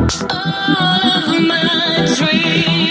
All of my dreams.